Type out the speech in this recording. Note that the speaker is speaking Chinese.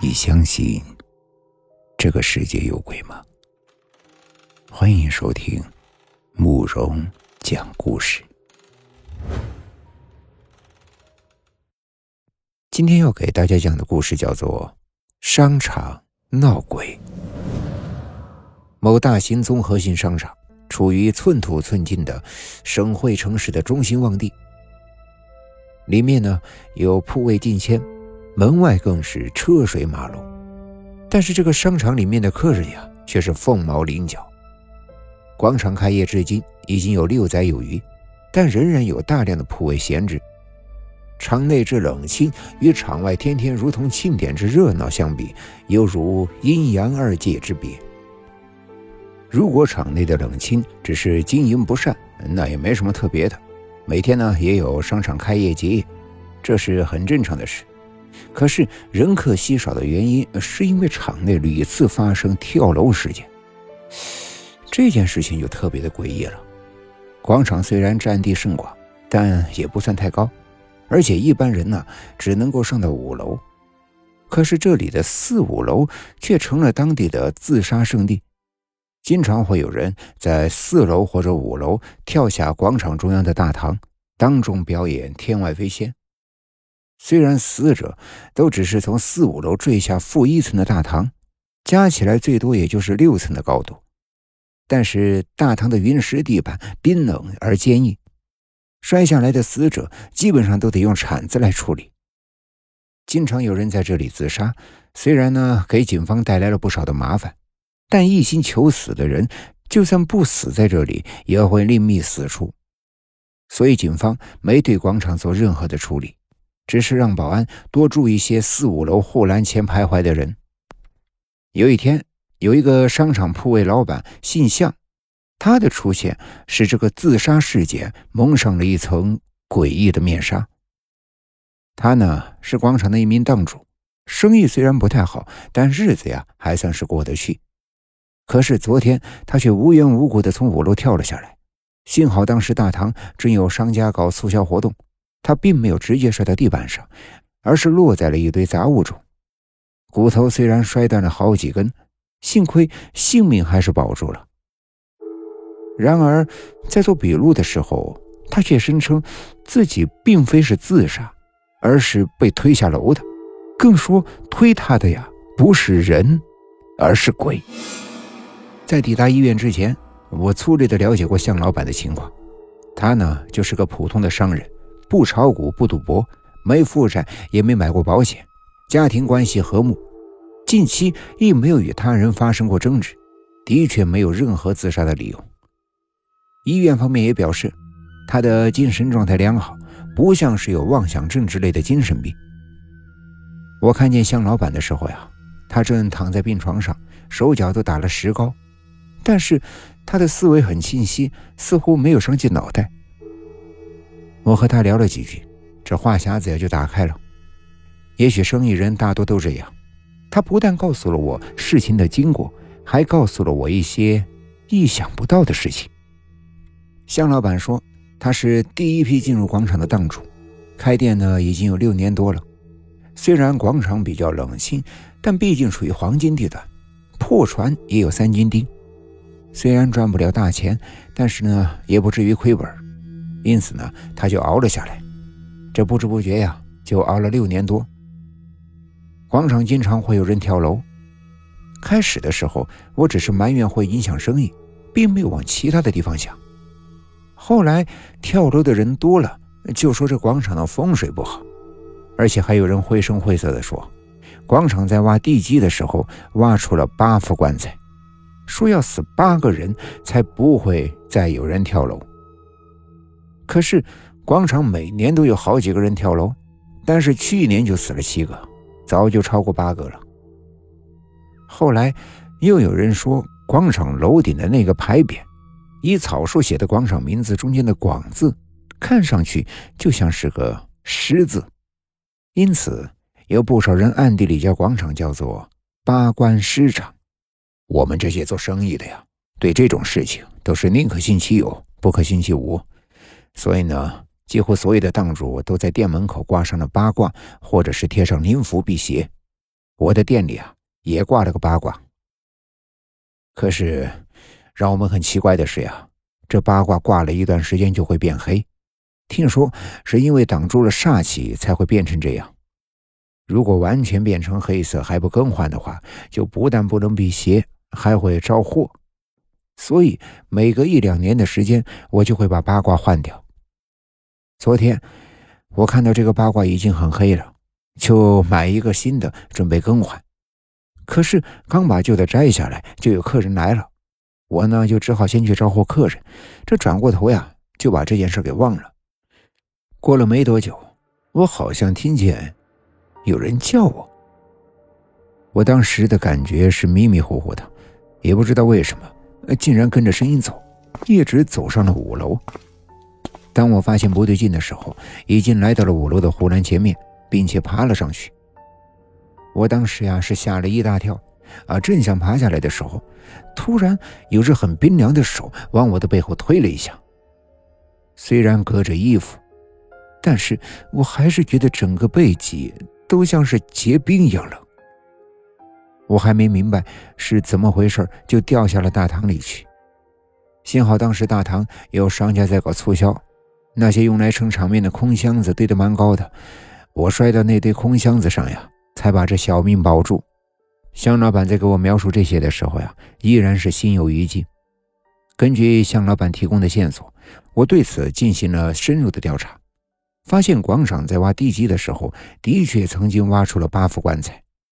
你相信这个世界有鬼吗？欢迎收听慕容讲故事。今天要给大家讲的故事叫做《商场闹鬼》。某大型综合性商场处于寸土寸金的省会城市的中心旺地，里面呢有铺位近千。门外更是车水马龙，但是这个商场里面的客人呀，却是凤毛麟角。广场开业至今已经有六载有余，但仍然有大量的铺位闲置。场内之冷清，与场外天天如同庆典之热闹相比，犹如阴阳二界之别。如果场内的冷清只是经营不善，那也没什么特别的。每天呢，也有商场开业结业，这是很正常的事。可是人客稀少的原因，是因为场内屡次发生跳楼事件。这件事情就特别的诡异了。广场虽然占地甚广，但也不算太高，而且一般人呢只能够上到五楼。可是这里的四五楼却成了当地的自杀圣地，经常会有人在四楼或者五楼跳下广场中央的大堂，当众表演天外飞仙。虽然死者都只是从四五楼坠下负一层的大堂，加起来最多也就是六层的高度，但是大堂的云石地板冰冷而坚硬，摔下来的死者基本上都得用铲子来处理。经常有人在这里自杀，虽然呢给警方带来了不少的麻烦，但一心求死的人就算不死在这里，也会另觅死处，所以警方没对广场做任何的处理。只是让保安多注意些四五楼护栏前徘徊的人。有一天，有一个商场铺位老板姓向，他的出现使这个自杀事件蒙上了一层诡异的面纱。他呢是广场的一名档主，生意虽然不太好，但日子呀还算是过得去。可是昨天他却无缘无故的从五楼跳了下来，幸好当时大堂正有商家搞促销活动。他并没有直接摔到地板上，而是落在了一堆杂物中。骨头虽然摔断了好几根，幸亏性命还是保住了。然而，在做笔录的时候，他却声称自己并非是自杀，而是被推下楼的，更说推他的呀不是人，而是鬼。在抵达医院之前，我粗略的了解过向老板的情况，他呢就是个普通的商人。不炒股，不赌博，没负债，也没买过保险，家庭关系和睦，近期亦没有与他人发生过争执，的确没有任何自杀的理由。医院方面也表示，他的精神状态良好，不像是有妄想症之类的精神病。我看见向老板的时候呀，他正躺在病床上，手脚都打了石膏，但是他的思维很清晰，似乎没有伤及脑袋。我和他聊了几句，这话匣子也就打开了。也许生意人大多都这样。他不但告诉了我事情的经过，还告诉了我一些意想不到的事情。向老板说，他是第一批进入广场的档主，开店呢已经有六年多了。虽然广场比较冷清，但毕竟属于黄金地段，破船也有三斤钉。虽然赚不了大钱，但是呢也不至于亏本。因此呢，他就熬了下来。这不知不觉呀，就熬了六年多。广场经常会有人跳楼。开始的时候，我只是埋怨会影响生意，并没有往其他的地方想。后来跳楼的人多了，就说这广场的风水不好，而且还有人绘声绘色地说，广场在挖地基的时候挖出了八副棺材，说要死八个人才不会再有人跳楼。可是，广场每年都有好几个人跳楼，但是去年就死了七个，早就超过八个了。后来又有人说，广场楼顶的那个牌匾，以草书写的广场名字中间的“广”字，看上去就像是个“狮”字，因此有不少人暗地里叫广场叫做“八关狮场”。我们这些做生意的呀，对这种事情都是宁可信其有，不可信其无。所以呢，几乎所有的档主都在店门口挂上了八卦，或者是贴上灵符辟邪。我的店里啊也挂了个八卦。可是让我们很奇怪的是呀，这八卦挂了一段时间就会变黑，听说是因为挡住了煞气才会变成这样。如果完全变成黑色还不更换的话，就不但不能辟邪，还会招祸。所以每隔一两年的时间，我就会把八卦换掉。昨天我看到这个八卦已经很黑了，就买一个新的准备更换。可是刚把旧的摘下来，就有客人来了，我呢就只好先去招呼客人。这转过头呀，就把这件事给忘了。过了没多久，我好像听见。有人叫我，我当时的感觉是迷迷糊糊的，也不知道为什么，竟然跟着声音走，一直走上了五楼。当我发现不对劲的时候，已经来到了五楼的护栏前面，并且爬了上去。我当时呀是吓了一大跳，啊，正想爬下来的时候，突然有只很冰凉的手往我的背后推了一下。虽然隔着衣服，但是我还是觉得整个背脊。都像是结冰一样冷。我还没明白是怎么回事，就掉下了大堂里去。幸好当时大堂有商家在搞促销，那些用来盛场面的空箱子堆得蛮高的，我摔到那堆空箱子上呀，才把这小命保住。向老板在给我描述这些的时候呀，依然是心有余悸。根据向老板提供的线索，我对此进行了深入的调查。发现广场在挖地基的时候，的确曾经挖出了八副棺材。